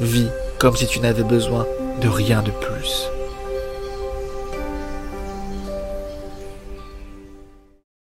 Vis comme si tu n'avais besoin de rien de plus.